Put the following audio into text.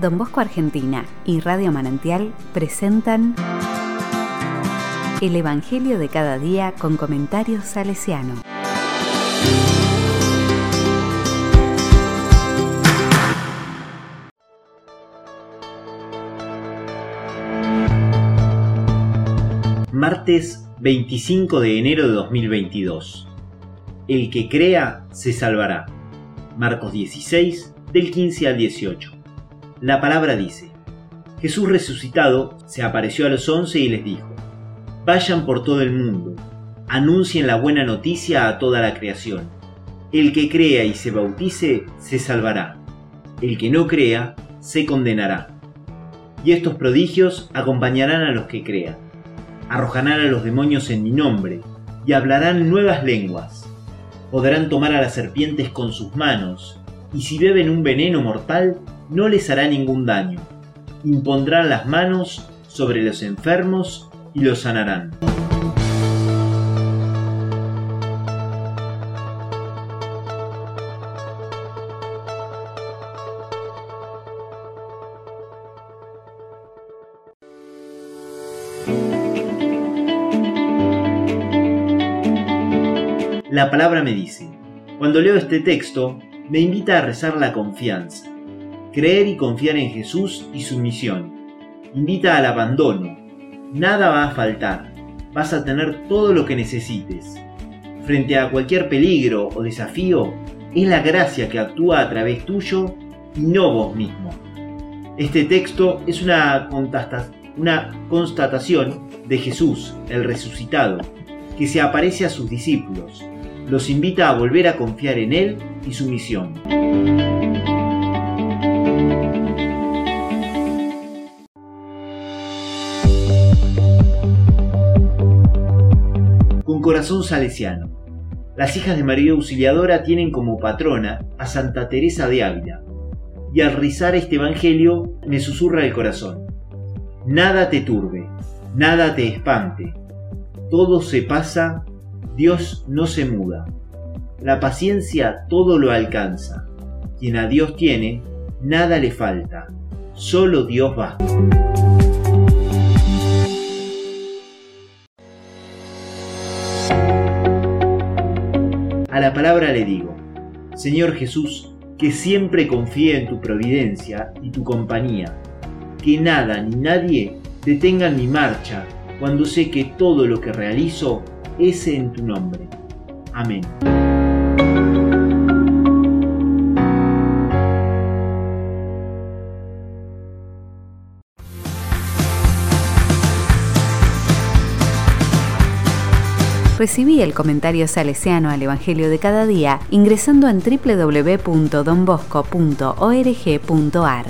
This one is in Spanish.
Don Bosco Argentina y Radio Manantial presentan El Evangelio de cada día con comentarios salesiano. Martes 25 de enero de 2022. El que crea se salvará. Marcos 16 del 15 al 18. La palabra dice, Jesús resucitado se apareció a los once y les dijo, Vayan por todo el mundo, anuncien la buena noticia a toda la creación. El que crea y se bautice se salvará, el que no crea se condenará. Y estos prodigios acompañarán a los que crean. Arrojarán a los demonios en mi nombre, y hablarán nuevas lenguas. Podrán tomar a las serpientes con sus manos, y si beben un veneno mortal, no les hará ningún daño. Impondrán las manos sobre los enfermos y los sanarán. La palabra me dice, cuando leo este texto, me invita a rezar la confianza, creer y confiar en Jesús y su misión. Invita al abandono. Nada va a faltar. Vas a tener todo lo que necesites. Frente a cualquier peligro o desafío, es la gracia que actúa a través tuyo y no vos mismo. Este texto es una, una constatación de Jesús, el resucitado, que se aparece a sus discípulos, los invita a volver a confiar en Él y su misión. Con corazón salesiano. Las hijas de María Auxiliadora tienen como patrona a Santa Teresa de Ávila, y al rizar este Evangelio me susurra el corazón. Nada te turbe, nada te espante, todo se pasa, Dios no se muda. La paciencia todo lo alcanza. Quien a Dios tiene, nada le falta. Solo Dios basta. A la palabra le digo, Señor Jesús, que siempre confíe en tu providencia y tu compañía, que nada ni nadie detengan mi marcha cuando sé que todo lo que realizo es en tu nombre. Amén. Recibí el comentario salesiano al Evangelio de cada día ingresando en www.donbosco.org.ar.